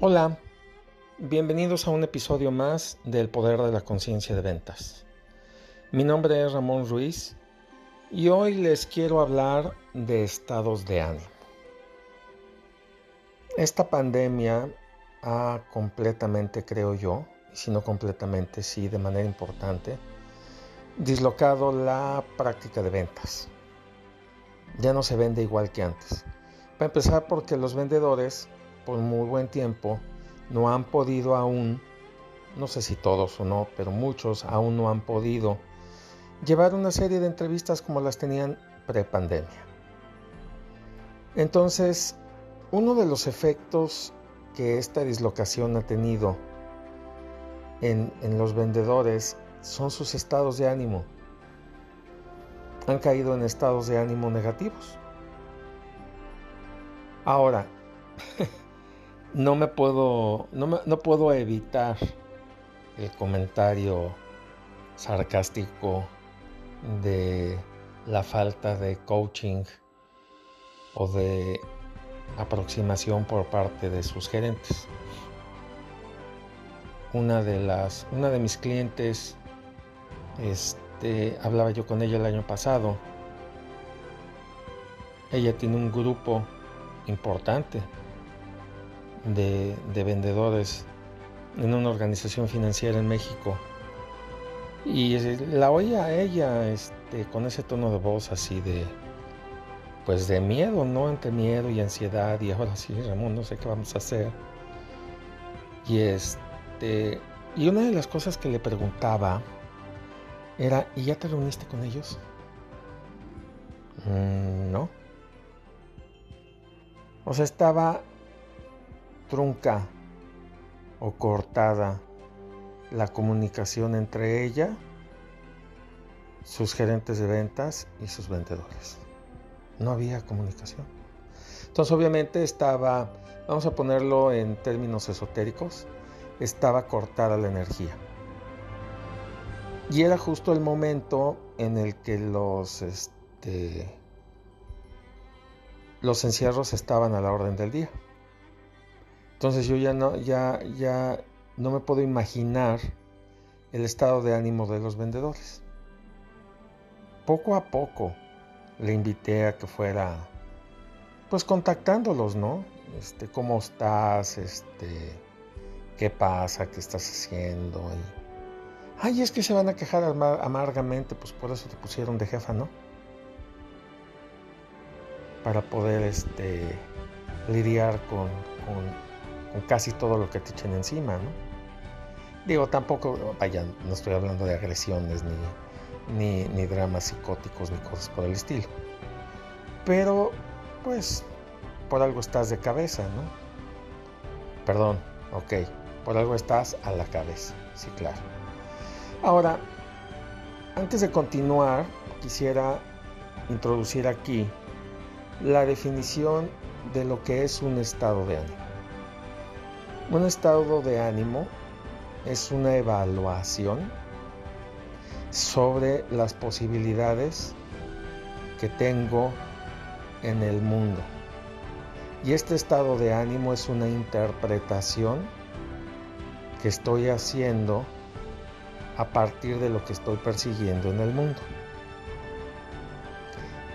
Hola, bienvenidos a un episodio más del Poder de la Conciencia de Ventas. Mi nombre es Ramón Ruiz y hoy les quiero hablar de estados de ánimo. Esta pandemia ha completamente, creo yo, y si no completamente, sí, de manera importante, dislocado la práctica de ventas. Ya no se vende igual que antes. Para empezar porque los vendedores por muy buen tiempo no han podido aún, no sé si todos o no, pero muchos aún no han podido llevar una serie de entrevistas como las tenían pre-pandemia. Entonces, uno de los efectos que esta dislocación ha tenido en, en los vendedores son sus estados de ánimo. Han caído en estados de ánimo negativos. Ahora, no me puedo, no, no puedo evitar el comentario sarcástico de la falta de coaching o de aproximación por parte de sus gerentes. Una de las, una de mis clientes, este, hablaba yo con ella el año pasado. Ella tiene un grupo importante de, de vendedores en una organización financiera en México. Y la oía a ella este, con ese tono de voz así de, pues de miedo, ¿no? Entre miedo y ansiedad. Y ahora sí, Ramón, no sé qué vamos a hacer. Y este, y una de las cosas que le preguntaba era, ¿y ya te reuniste con ellos? Mm, no. O sea, estaba trunca o cortada la comunicación entre ella, sus gerentes de ventas y sus vendedores. No había comunicación. Entonces obviamente estaba, vamos a ponerlo en términos esotéricos, estaba cortada la energía. Y era justo el momento en el que los, este, los encierros estaban a la orden del día. Entonces yo ya no, ya, ya no me puedo imaginar el estado de ánimo de los vendedores. Poco a poco le invité a que fuera, pues contactándolos, ¿no? Este, ¿cómo estás? Este, ¿qué pasa? ¿Qué estás haciendo? Y, Ay, es que se van a quejar amargamente, pues por eso te pusieron de jefa, ¿no? Para poder este, lidiar con, con casi todo lo que te echen encima, ¿no? Digo, tampoco, vaya, no estoy hablando de agresiones ni, ni, dramas psicóticos ni cosas por el estilo. Pero, pues, por algo estás de cabeza, ¿no? Perdón, ok, por algo estás a la cabeza, sí, claro. Ahora, antes de continuar, quisiera introducir aquí la definición de lo que es un estado de ánimo. Un estado de ánimo es una evaluación sobre las posibilidades que tengo en el mundo. Y este estado de ánimo es una interpretación que estoy haciendo a partir de lo que estoy persiguiendo en el mundo.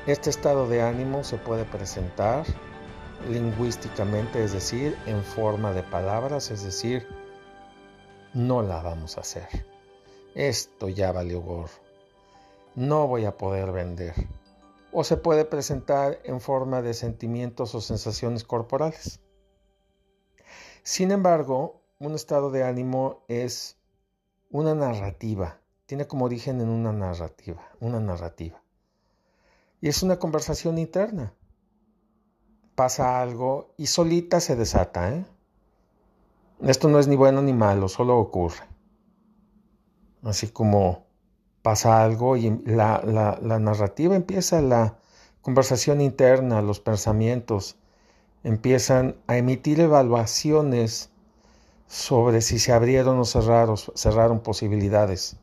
Este estado de ánimo se puede presentar lingüísticamente, es decir, en forma de palabras, es decir, no la vamos a hacer. Esto ya valió gorro. No voy a poder vender. O se puede presentar en forma de sentimientos o sensaciones corporales. Sin embargo, un estado de ánimo es una narrativa. Tiene como origen en una narrativa, una narrativa. Y es una conversación interna. Pasa algo y solita se desata, ¿eh? Esto no es ni bueno ni malo, solo ocurre. Así como pasa algo y la, la, narrativa empieza, la conversación interna, los pensamientos empiezan a emitir evaluaciones sobre si se abrieron o cerraron, cerraron posibilidades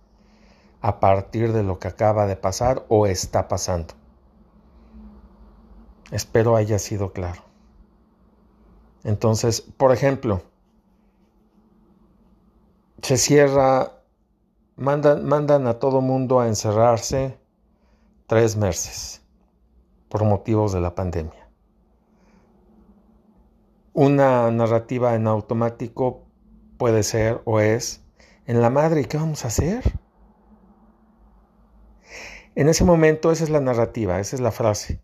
a partir de lo que acaba de pasar o está pasando. Espero haya sido claro. Entonces, por ejemplo, se cierra, mandan, a todo mundo a encerrarse tres meses por motivos de la pandemia. Una narrativa en automático puede ser o es en la madre, ¿y qué vamos a hacer? En ese momento esa es la narrativa, esa es la frase.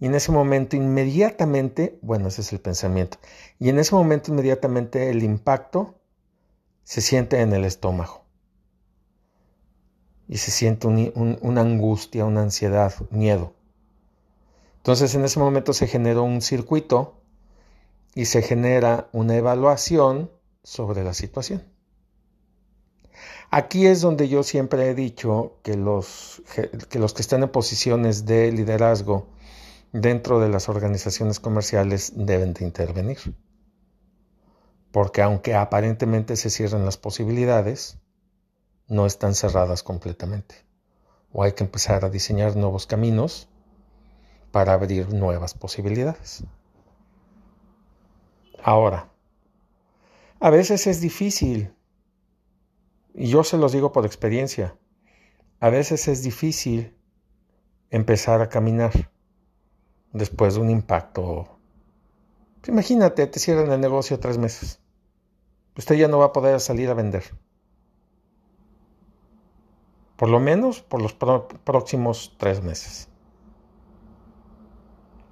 Y en ese momento inmediatamente, bueno, ese es el pensamiento, y en ese momento inmediatamente el impacto se siente en el estómago. Y se siente una angustia, una ansiedad, miedo. Entonces en ese momento se generó un circuito y se genera una evaluación sobre la situación. Aquí es donde yo siempre he dicho que los que, los que están en posiciones de liderazgo dentro de las organizaciones comerciales deben de intervenir. Porque aunque aparentemente se cierren las posibilidades, no están cerradas completamente. O hay que empezar a diseñar nuevos caminos para abrir nuevas posibilidades. Ahora, a veces es difícil, y yo se los digo por experiencia, a veces es difícil empezar a caminar después de un impacto. Imagínate, te cierran el negocio tres meses. Usted ya no va a poder salir a vender. Por lo menos por los próximos tres meses.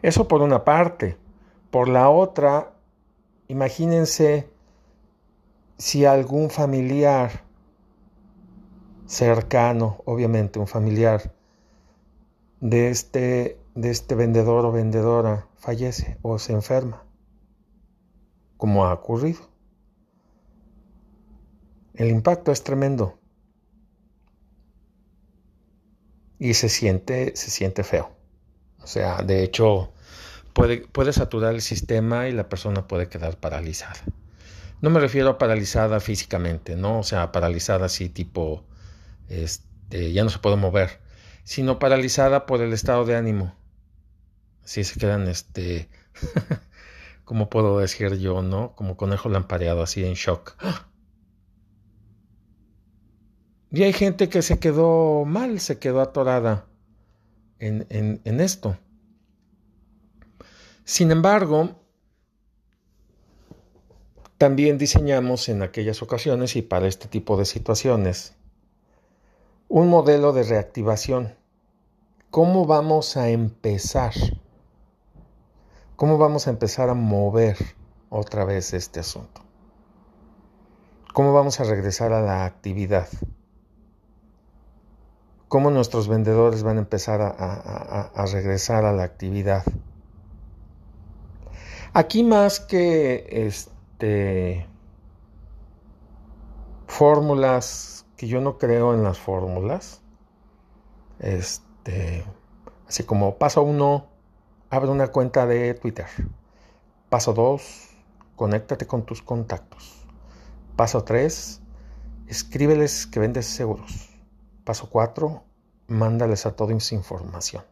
Eso por una parte. Por la otra, imagínense si algún familiar cercano, obviamente un familiar de este, de este vendedor o vendedora fallece o se enferma, como ha ocurrido. El impacto es tremendo y se siente, se siente feo. O sea, de hecho, puede, puede saturar el sistema y la persona puede quedar paralizada. No me refiero a paralizada físicamente, ¿no? O sea, paralizada así tipo, este, ya no se puede mover, sino paralizada por el estado de ánimo. Así se quedan, este, ¿cómo puedo decir yo, no? Como conejo lampareado, así en shock. Y hay gente que se quedó mal, se quedó atorada en, en, esto. Sin embargo, también diseñamos en aquellas ocasiones y para este tipo de situaciones un modelo de reactivación. ¿Cómo vamos a empezar? ¿Cómo vamos a empezar a mover otra vez este asunto? ¿Cómo vamos a regresar a la actividad? cómo nuestros vendedores van a empezar a, regresar a la actividad. Aquí más que este fórmulas, que yo no creo en las fórmulas, este, así como paso uno, abre una cuenta de Twitter. Paso dos, conéctate con tus contactos. Paso tres, escríbeles que vendes seguros. Paso 4. Mándales a todos información.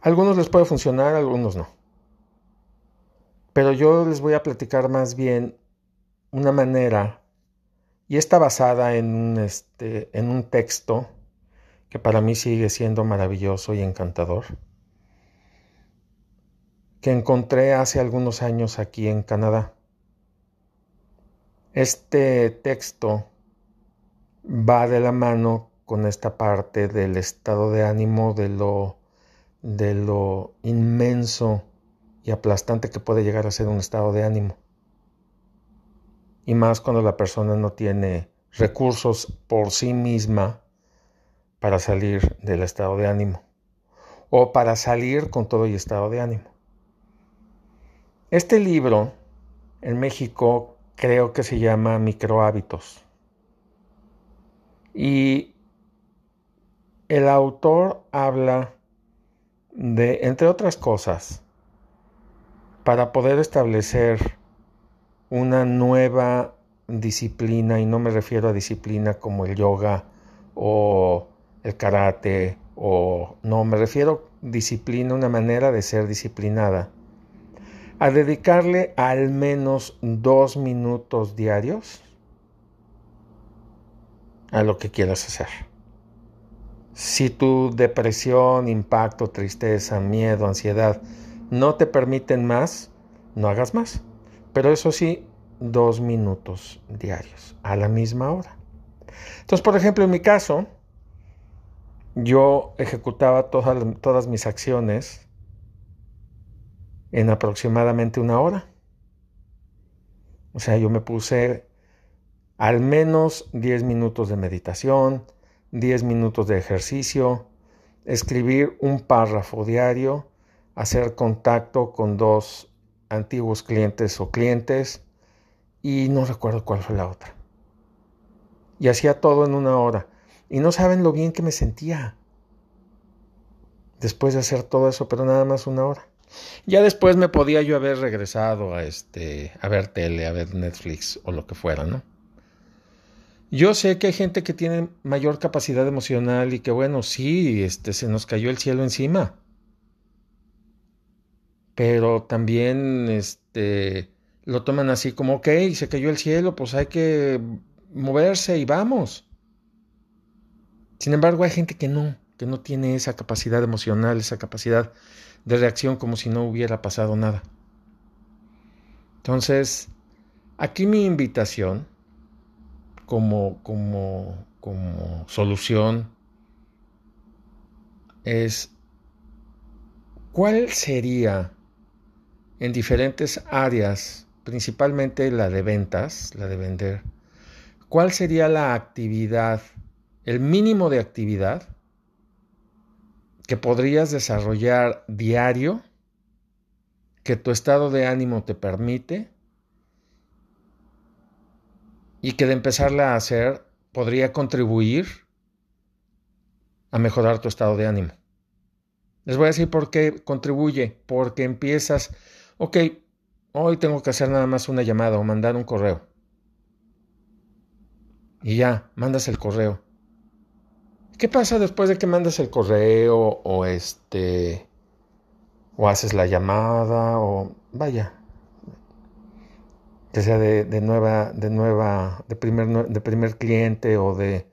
algunos les puede funcionar, algunos no. Pero yo les voy a platicar más bien una manera, y está basada en este, en un texto que para mí sigue siendo maravilloso y encantador, que encontré hace algunos años aquí en Canadá. Este texto va de la mano con esta parte del estado de ánimo, de lo, de lo inmenso y aplastante que puede llegar a ser un estado de ánimo. Y más cuando la persona no tiene recursos por sí misma para salir del estado de ánimo o para salir con todo el estado de ánimo. Este libro en México creo que se llama Microhábitos. Y el autor habla de, entre otras cosas, para poder establecer una nueva disciplina, y no me refiero a disciplina como el yoga o el karate, o no, me refiero disciplina, una manera de ser disciplinada, a dedicarle al menos dos minutos diarios a lo que quieras hacer. Si tu depresión, impacto, tristeza, miedo, ansiedad no te permiten más, no hagas más. Pero eso sí, dos minutos diarios a la misma hora. Entonces, por ejemplo, en mi caso, yo ejecutaba todas, todas mis acciones en aproximadamente una hora. O sea, yo me puse al menos 10 minutos de meditación, 10 minutos de ejercicio, escribir un párrafo diario, hacer contacto con dos antiguos clientes o clientes y no recuerdo cuál fue la otra. Y hacía todo en una hora. Y no saben lo bien que me sentía después de hacer todo eso, pero nada más una hora. Ya después me podía yo haber regresado a este a ver tele, a ver Netflix o lo que fuera, ¿no? Yo sé que hay gente que tiene mayor capacidad emocional y que bueno, sí, este se nos cayó el cielo encima. Pero también este lo toman así como, ok, se cayó el cielo, pues hay que moverse y vamos. Sin embargo, hay gente que no, que no tiene esa capacidad emocional, esa capacidad de reacción como si no hubiera pasado nada. Entonces, aquí mi invitación como, como, como solución es, ¿cuál sería en diferentes áreas, principalmente la de ventas, la de vender, cuál sería la actividad, el mínimo de actividad que podrías desarrollar diario, que tu estado de ánimo te permite y que de empezarla a hacer podría contribuir a mejorar tu estado de ánimo. Les voy a decir por qué contribuye, porque empiezas, ok, hoy tengo que hacer nada más una llamada o mandar un correo. Y ya, mandas el correo. ¿Qué pasa después de que mandas el correo o este o haces la llamada o vaya que sea de, nueva de nueva de primer de primer cliente o de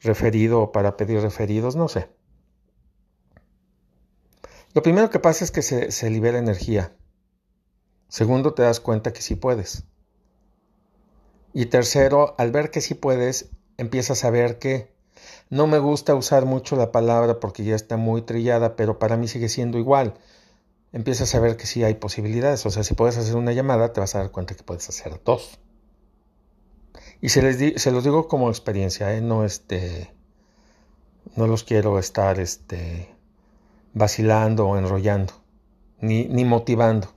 referido o para pedir referidos no sé. Lo primero que pasa es que se, se libera energía. Segundo te das cuenta que sí puedes. Y tercero al ver que sí puedes empiezas a ver que no me gusta usar mucho la palabra porque ya está muy trillada, pero para mí sigue siendo igual. Empiezas a ver que sí hay posibilidades. O sea, si puedes hacer una llamada, te vas a dar cuenta que puedes hacer dos. Y se, les se los digo como experiencia, ¿eh? no, este, no los quiero estar este, vacilando o enrollando, ni, ni motivando.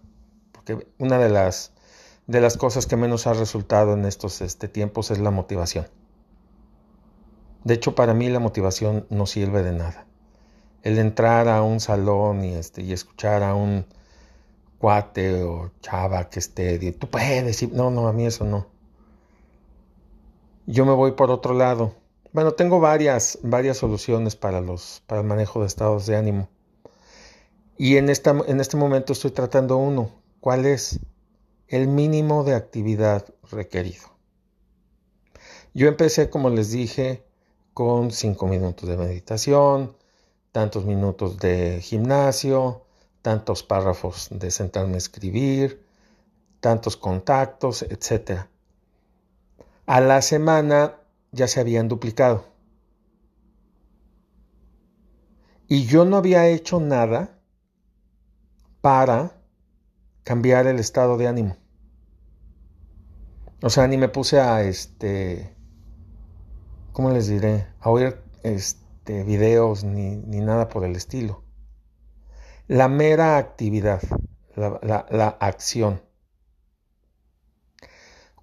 Porque una de las, de las cosas que menos ha resultado en estos este, tiempos es la motivación. De hecho, para mí la motivación no sirve de nada. El entrar a un salón y, este, y escuchar a un cuate o chava que esté, tú puedes, no, no, a mí eso no. Yo me voy por otro lado. Bueno, tengo varias, varias soluciones para, los, para el manejo de estados de ánimo. Y en, esta, en este momento estoy tratando uno. ¿Cuál es? El mínimo de actividad requerido. Yo empecé, como les dije, con cinco minutos de meditación, tantos minutos de gimnasio, tantos párrafos de sentarme a escribir, tantos contactos, etc. A la semana ya se habían duplicado. Y yo no había hecho nada para cambiar el estado de ánimo. O sea, ni me puse a este ¿cómo les diré? A oír este, videos ni, nada por el estilo. La mera actividad, la, acción.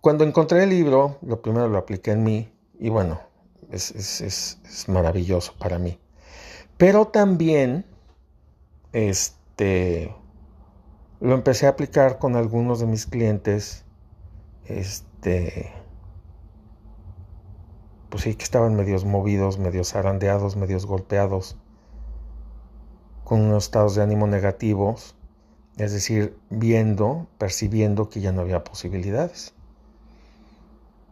Cuando encontré el libro, lo primero lo apliqué en mí y bueno, es, es, maravilloso para mí. Pero también, este, lo empecé a aplicar con algunos de mis clientes, este, pues sí, que estaban medios movidos, medios zarandeados, medios golpeados, con unos estados de ánimo negativos, es decir, viendo, percibiendo que ya no había posibilidades.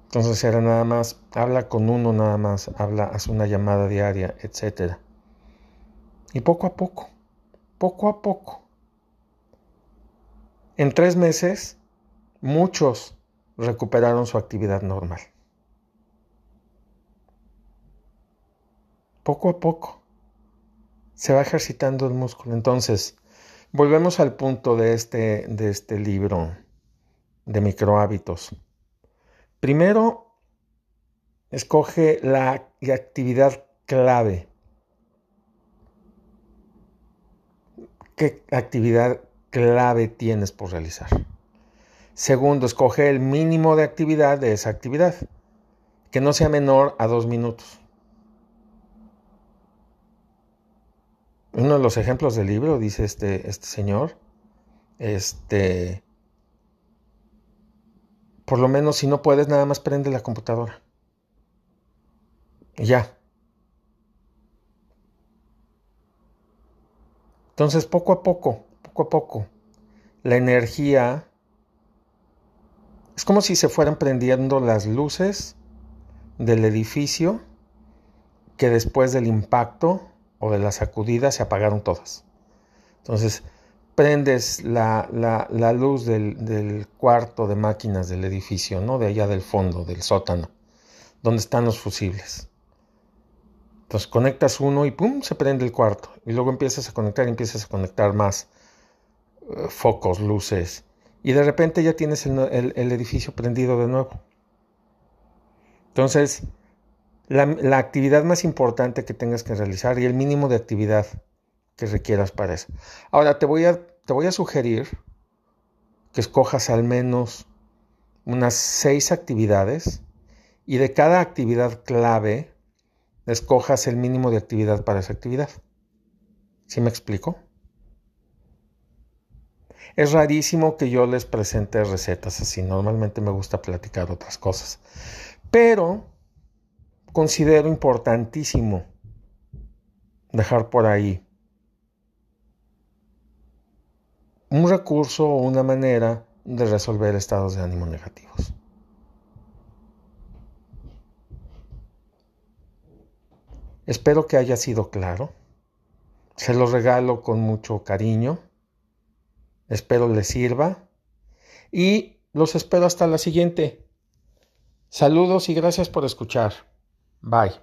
Entonces era nada más, habla con uno nada más, habla, hace una llamada diaria, etc. Y poco a poco, poco a poco. En tres meses, muchos recuperaron su actividad normal. Poco a poco se va ejercitando el músculo. Entonces, volvemos al punto de este, de este libro de microhábitos. Primero, escoge la actividad clave. ¿Qué actividad clave tienes por realizar? Segundo, escoge el mínimo de actividad de esa actividad, que no sea menor a dos minutos. Uno de los ejemplos del libro, dice este, este señor, este, por lo menos si no puedes, nada más prende la computadora. Y ya. Entonces, poco a poco, poco a poco, la energía es como si se fueran prendiendo las luces del edificio que después del impacto o de la sacudida se apagaron todas. Entonces, prendes la, luz del, cuarto de máquinas del edificio, ¿no? De allá del fondo, del sótano, donde están los fusibles. Entonces conectas uno y ¡pum! se prende el cuarto. Y luego empiezas a conectar y empiezas a conectar más eh, focos, luces. Y de repente ya tienes el, edificio prendido de nuevo. Entonces, la, actividad más importante que tengas que realizar y el mínimo de actividad que requieras para eso. Ahora te voy a, te voy a sugerir que escojas al menos unas seis actividades y de cada actividad clave escojas el mínimo de actividad para esa actividad. ¿Sí me explico? Es rarísimo que yo les presente recetas así. Normalmente me gusta platicar otras cosas. Pero considero importantísimo dejar por ahí un recurso o una manera de resolver estados de ánimo negativos. Espero que haya sido claro. Se lo regalo con mucho cariño. Espero les sirva. Y los espero hasta la siguiente. Saludos y gracias por escuchar. Bye.